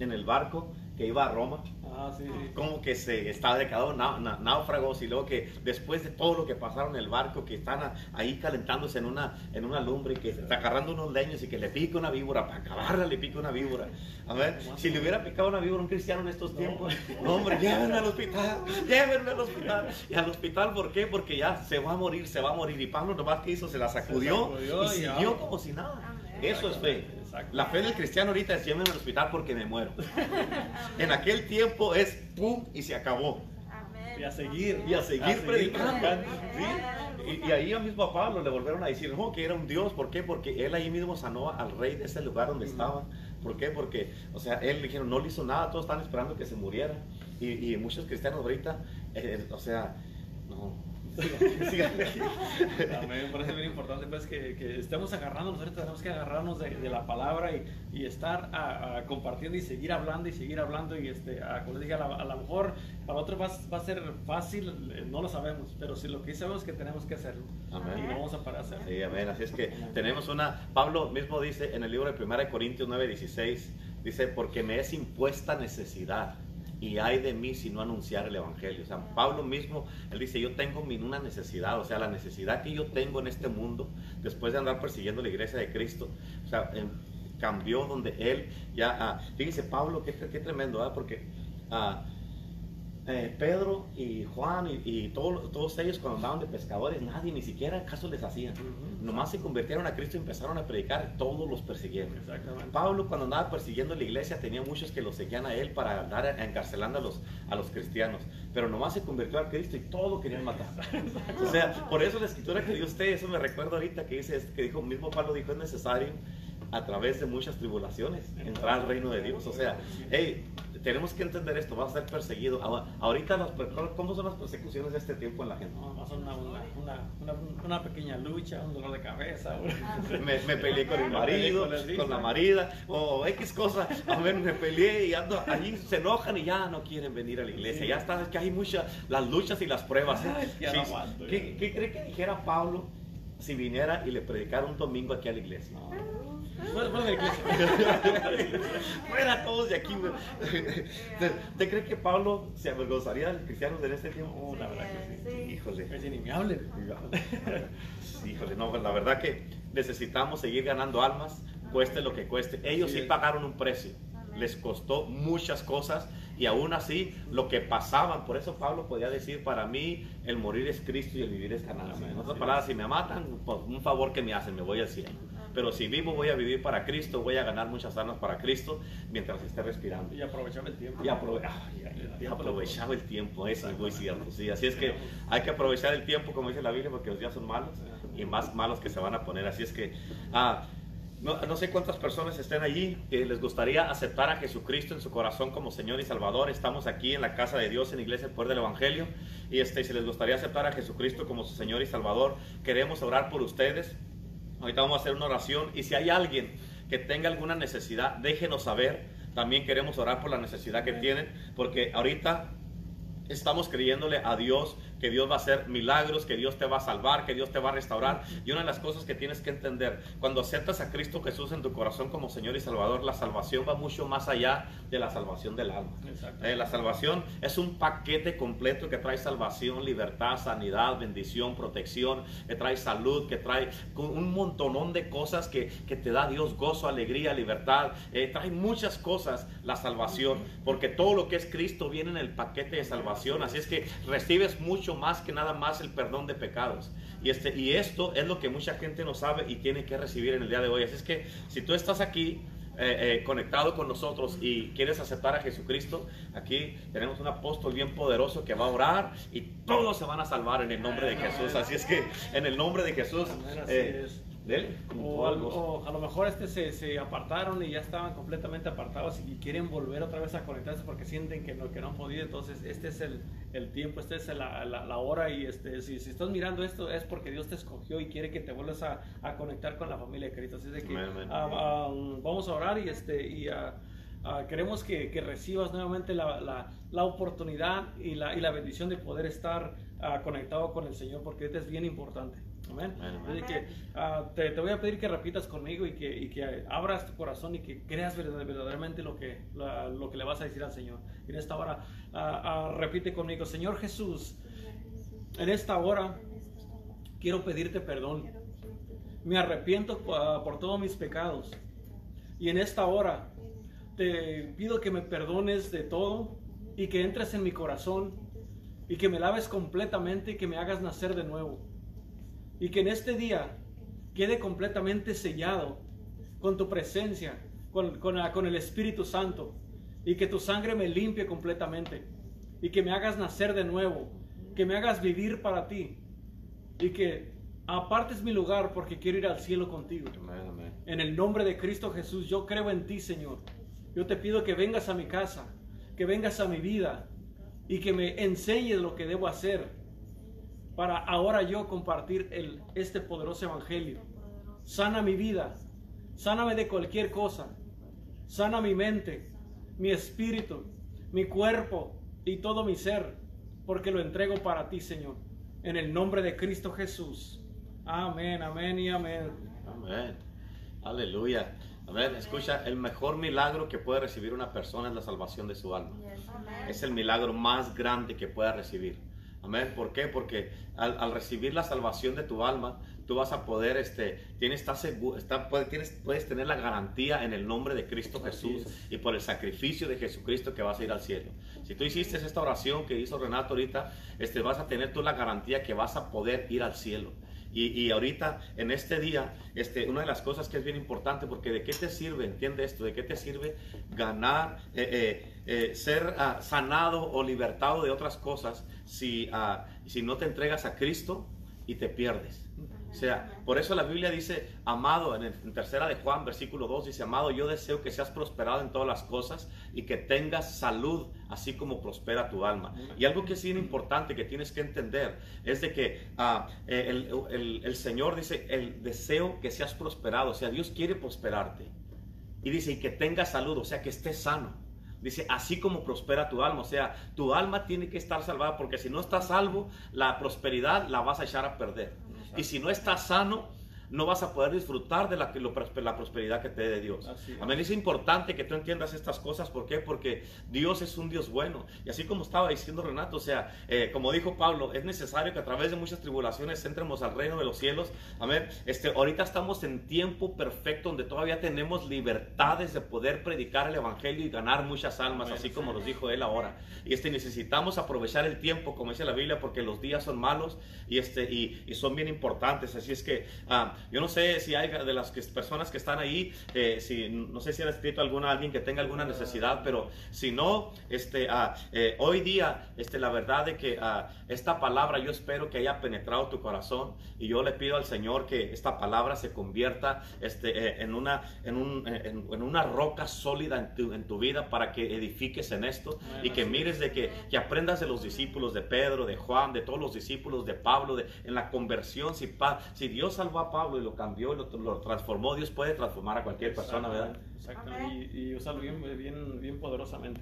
en el barco que iba a Roma? Ah, como que se estaba declarado náufragos y luego que después de todo lo que pasaron en el barco, que están ahí calentándose en una, en una lumbre y que está agarrando unos leños y que le pica una víbora, para acabarla le pica una víbora. A ver, si le hubiera picado una víbora a un cristiano en estos tiempos, no, hombre, llévenme al hospital, llévenme al hospital. Y al hospital, ¿por qué? Porque ya se va a morir, se va a morir. Y Pablo nomás que hizo, se la sacudió, y siguió como si nada. Eso es fe. La fe del cristiano ahorita es llévenme al hospital porque me muero. en aquel tiempo es pum y se acabó. Y a seguir. Y a seguir predicando. Y, ahí mismo a Pablo le volvieron a decir no, que era un Dios. ¿Por qué? Porque él ahí mismo sanó al rey de ese lugar donde estaban. ¿Por qué? Porque, o sea, él le dijeron, no le hizo nada, todos están esperando que se muriera. Y, muchos cristianos ahorita, eh, o sea, no, Amén, por eso es bien importante pues, que, que estemos agarrándonos, ahorita tenemos que agarrarnos de, de la palabra y, y estar a, compartiendo y seguir hablando y seguir hablando y este, a, como les dije, a, lo mejor para otros va, va, a ser fácil, eh, no lo sabemos, pero si lo que sabemos es que tenemos que hacerlo amén. y no vamos a parar a hacerlo. Sí, amén, así es que tenemos una, Pablo mismo dice en el libro de 1 Corintios 9, 16, dice, porque me es impuesta necesidad y hay de mí si no anunciar el Evangelio. Sea, Pablo mismo, él dice, yo tengo una necesidad, o sea, la necesidad que yo tengo en este mundo, después de andar persiguiendo la iglesia de Cristo, o sea, em, cambió donde él ya, ah, fíjese Pablo, qué, qué tremendo, ¿ah? porque... Ah, eh, Pedro y Juan y, todos, todos ellos cuando andaban de pescadores, nadie ni siquiera caso les hacían. Nomás se convirtieron a Cristo y empezaron a predicar, todos los persiguieron. Pablo cuando andaba persiguiendo la iglesia tenía muchos que lo seguían a él para andar encarcelando a los, a los cristianos. Pero nomás se convirtió a Cristo y todo querían matar. o sea, por eso la escritura que dio usted, eso me recuerdo ahorita que dice, que dijo, mismo Pablo dijo, es necesario a través de muchas tribulaciones entrar al reino de Dios. O sea, hey, tenemos que entender esto, vas a ser perseguido. Ahorita, ¿cómo son las persecuciones de este tiempo en la gente? No, son una, una, una, pequeña lucha, un dolor de cabeza. me, me, peleé con el marido, con, la marida, o X cosa. A ver, me peleé y ando, allí se enojan y ya no quieren venir a la iglesia. Ya está, es que hay muchas, las luchas y las pruebas. ¿eh? ¿Qué, ¿Qué, cree que dijera Pablo si viniera y le predicara un domingo aquí a la iglesia? Fuera, todos de aquí. ¿Te, crees que Pablo se avergonzaría de los cristianos en este tiempo? Oh, la verdad que sí. Híjole. Es inimable. Híjole, no, la verdad que necesitamos seguir ganando almas, cueste lo que cueste. Ellos sí, pagaron un precio. Les costó muchas cosas y aún así lo que pasaban, por eso Pablo podía decir, para mí el morir es Cristo y el vivir es ganancia. En otras palabras, si me matan, pues, un favor que me hacen, me voy al cielo. Pero si vivo, voy a vivir para Cristo, voy a ganar muchas almas para Cristo mientras esté respirando. Y aprovechar el tiempo. Y aprovechaba el tiempo, eso es muy cierto. Sí, así es que hay que aprovechar el tiempo, como dice la Biblia, porque los días son malos y más malos que se van a poner. Así es que, ah, no, no, sé cuántas personas estén allí que les gustaría aceptar a Jesucristo en su corazón como Señor y Salvador. Estamos aquí en la casa de Dios, en la Iglesia El Poder del Evangelio. Y este, si les gustaría aceptar a Jesucristo como su Señor y Salvador, queremos orar por ustedes. Ahorita vamos a hacer una oración y si hay alguien que tenga alguna necesidad, déjenos saber. También queremos orar por la necesidad que tienen, porque ahorita estamos creyéndole a Dios que Dios va a hacer milagros, que Dios te va a salvar, que Dios te va a restaurar. Y una de las cosas que tienes que entender, cuando aceptas a Cristo Jesús en tu corazón como Señor y Salvador, la salvación va mucho más allá de la salvación del alma. Eh, la salvación es un paquete completo que trae salvación, libertad, sanidad, bendición, protección, que trae salud, que trae un montonón de cosas que, que te da Dios, gozo, alegría, libertad. Eh, trae muchas cosas la salvación, porque todo lo que es Cristo viene en el paquete de salvación. Así es que recibes mucho más que nada más el perdón de pecados. Y, este, y esto es lo que mucha gente no sabe y tiene que recibir en el día de hoy. Así es que si tú estás aquí eh, eh, conectado con nosotros y quieres aceptar a Jesucristo, aquí tenemos un apóstol bien poderoso que va a orar y todos se van a salvar en el nombre de Jesús. Así es que en el nombre de Jesús... Eh, o, a lo mejor este se, se, apartaron y ya estaban completamente apartados y quieren volver otra vez a conectarse porque sienten que no, que no han podido. Entonces, este es el, el tiempo, esta es la, la, hora. Y este, si, si, estás mirando esto, es porque Dios te escogió y quiere que te vuelvas a, a conectar con la familia de Cristo. Así de que ah, vamos a orar y, este, y uh, queremos que, que, recibas nuevamente la, la, la oportunidad y la, y la bendición de poder estar conectado con el Señor porque esto es bien importante. Amén. que, ah, te, te, voy a pedir que repitas conmigo y que, y que abras tu corazón y que creas verdaderamente lo que, lo que le vas a decir al Señor. en esta hora, ah, ah, repite conmigo, Señor Jesús, en esta hora quiero pedirte perdón. Me arrepiento por todos mis pecados. Y en esta hora te pido que me perdones de todo y que entres en mi corazón y que me laves completamente y que me hagas nacer de nuevo y que en este día quede completamente sellado con tu presencia, con, con, el Espíritu Santo, y que tu sangre me limpie completamente, y que me hagas nacer de nuevo, que me hagas vivir para ti, y que apartes mi lugar porque quiero ir al cielo contigo. En el nombre de Cristo Jesús, yo creo en ti, Señor. Yo te pido que vengas a mi casa, que vengas a mi vida y que me enseñes lo que debo hacer para ahora yo compartir el, este poderoso evangelio. Sana mi vida, sáname de cualquier cosa, sana mi mente, mi espíritu, mi cuerpo y todo mi ser, porque lo entrego para ti, Señor. En el nombre de Cristo Jesús. Amén, amén y amén. Amén. Aleluya. A ver, escucha, el mejor milagro que puede recibir una persona es la salvación de su alma. Es el milagro más grande que pueda recibir. Amén. ¿Por qué? Porque al, al recibir la salvación de tu alma, tú vas a poder, este, tienes, está seguro, está, tienes, puedes tener la garantía en el nombre de Cristo Jesús y por el sacrificio de Jesucristo que vas a ir al cielo. Si tú hiciste esta oración que hizo Renato ahorita, este, vas a tener tú la garantía que vas a poder ir al cielo. Y, y, ahorita, en este día, este, una de las cosas que es bien importante, porque de qué te sirve, entiende esto, de qué te sirve ganar, eh, eh, eh, ser uh, sanado o libertado de otras cosas si, uh, si no te entregas a Cristo y te pierdes. O sea, por eso la Biblia dice, amado, en, el, tercera de Juan, versículo 2, dice, amado, yo deseo que seas prosperado en todas las cosas y que tengas salud, así como prospera tu alma. Y algo que es bien importante que tienes que entender es de que uh, el, el, el, Señor dice, el deseo que seas prosperado, o sea, Dios quiere prosperarte. Y dice, y que tengas salud, o sea, que estés sano. Dice, así como prospera tu alma. O sea, tu alma tiene que estar salvada porque si no estás salvo, la prosperidad la vas a echar a perder. Y si no estás sano, no vas a poder disfrutar de la, la prosperidad que te dé Dios. Amén. Es importante que tú entiendas estas cosas. ¿Por qué? Porque Dios es un Dios bueno. Y así como estaba diciendo Renato, o sea, eh, como dijo Pablo, es necesario que a través de muchas tribulaciones entremos al reino de los cielos. Amén. Este, ahorita estamos en tiempo perfecto donde todavía tenemos libertades de poder predicar el Evangelio y ganar muchas almas, Amén. así como nos dijo él ahora. Y este, necesitamos aprovechar el tiempo, como dice la Biblia, porque los días son malos y, este, y, y son bien importantes. Así es que... Uh, yo no sé si hay de las personas que están ahí, eh, si, no sé si han escrito alguna, alguien que tenga alguna necesidad, pero si no, este, uh, eh, hoy día, este, la verdad de que uh, esta palabra yo espero que haya penetrado tu corazón y yo le pido al Señor que esta palabra se convierta este, eh, en, una, en, un, en, una roca sólida en tu, vida para que edifiques en esto y que mires de que, que, aprendas de los discípulos de Pedro, de Juan, de todos los discípulos de Pablo, de, en la conversión, si, si Dios salvó a Pablo, y lo cambió, lo, lo, transformó, Dios puede transformar a cualquier persona, ¿verdad? Exacto, y, y, usarlo bien, bien, bien poderosamente.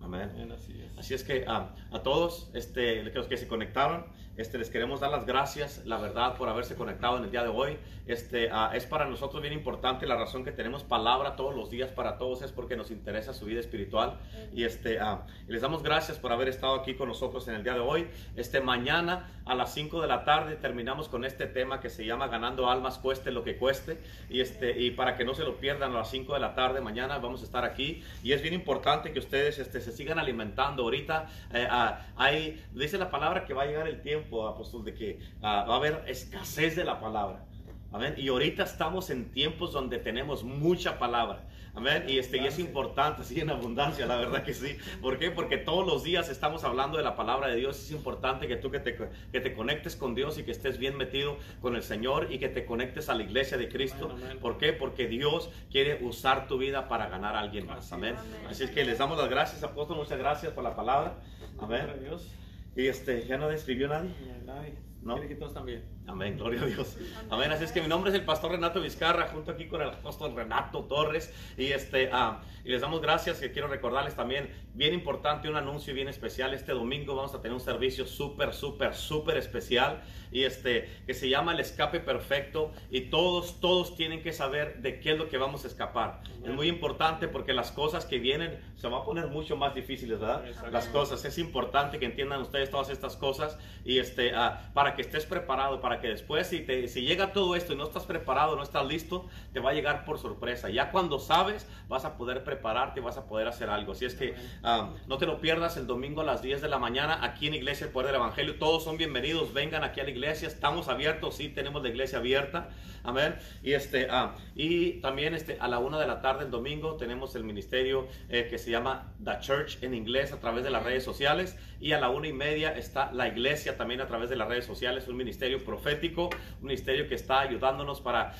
Amén. Amén así, es. así es que um, a todos este, los que se conectaron, este, les queremos dar las gracias, la verdad, por haberse conectado en el día de hoy. Este, uh, es para nosotros bien importante la razón que tenemos palabra todos los días para todos es porque nos interesa su vida espiritual. Y este, uh, les damos gracias por haber estado aquí con nosotros en el día de hoy. Este, mañana a las 5 de la tarde terminamos con este tema que se llama Ganando Almas, cueste lo que cueste. Y, este, y para que no se lo pierdan a las 5 de la tarde, mañana vamos a estar aquí. Y es bien importante que ustedes este, se sigan alimentando. Ahorita eh, uh, hay, dice la palabra que va a llegar el tiempo, apóstol, de que va a haber escasez de la palabra. Amén. Y ahorita estamos en tiempos donde tenemos mucha palabra. Amén. Y, este, y es importante, sí, en abundancia, la verdad que sí. ¿Por qué? Porque todos los días estamos hablando de la palabra de Dios. Es importante que tú que te, que te conectes con Dios y que estés bien metido con el Señor y que te conectes a la iglesia de Cristo. ¿Por qué? Porque Dios quiere usar tu vida para ganar a alguien más. Amén. Así es que les damos las gracias, apóstol. Muchas gracias por la palabra. Amén. Y este, ya no describió nadie. Nadie. ¿No? todos también. Amén, gloria a Dios. Amén. Así es que mi nombre es el pastor Renato Vizcarra, junto aquí con el apóstol Renato Torres. Y, este, uh, y les damos gracias. Que quiero recordarles también, bien importante, un anuncio bien especial. Este domingo vamos a tener un servicio súper, súper, súper especial. Y este, que se llama El Escape Perfecto. Y todos, todos tienen que saber de qué es lo que vamos a escapar. Amén. Es muy importante porque las cosas que vienen se van a poner mucho más difíciles, ¿verdad? Las cosas. Es importante que entiendan ustedes todas estas cosas. Y este, uh, para que estés preparado, para que después si, te, si llega todo esto y no estás preparado, no estás listo, te va a llegar por sorpresa. Ya cuando sabes, vas a poder prepararte, vas a poder hacer algo. Así es que um, no te lo pierdas el domingo a las 10 de la mañana aquí en Iglesia El Poder del Evangelio. Todos son bienvenidos, vengan aquí a la iglesia. Estamos abiertos, sí, tenemos la iglesia abierta. Amén. Y, este, uh, y también este, a la una de la tarde el domingo tenemos el ministerio eh, que se llama The Church en inglés a través de las redes sociales. Y a la una y media está la iglesia también a través de las redes sociales, un ministerio profético, un ministerio que está ayudándonos para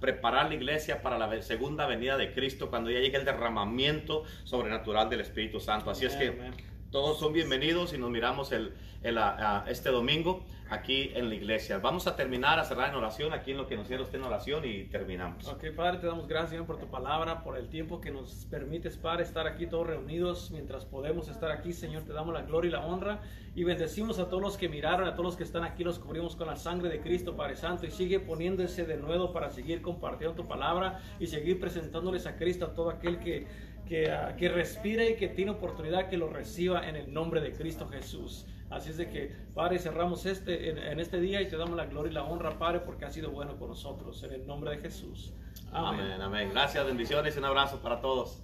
preparar la iglesia para la segunda venida de Cristo cuando ya llegue el derramamiento sobrenatural del Espíritu Santo. Así es que todos son bienvenidos y nos miramos el, este domingo. aquí en la iglesia. Vamos a terminar, a cerrar en oración, aquí en lo que nos hicieron usted en oración y terminamos. Ok, Padre, te damos gracias por tu palabra, por el tiempo que nos permites, Padre, estar aquí todos reunidos mientras podemos estar aquí. Señor, te damos la gloria y la honra y bendecimos a todos los que miraron, a todos los que están aquí, los cubrimos con la sangre de Cristo, Padre Santo, y sigue poniéndose de nuevo para seguir compartiendo tu palabra y seguir presentándoles a Cristo a todo aquel que, que, ah, que respire y que tiene oportunidad que lo reciba en el nombre de Cristo Jesús. Así es de que, Padre, cerramos este, en, este día y te damos la gloria y la honra, Padre, porque has sido bueno con nosotros. En el nombre de Jesús. Amén, amén. Gracias, bendiciones y un abrazo para todos.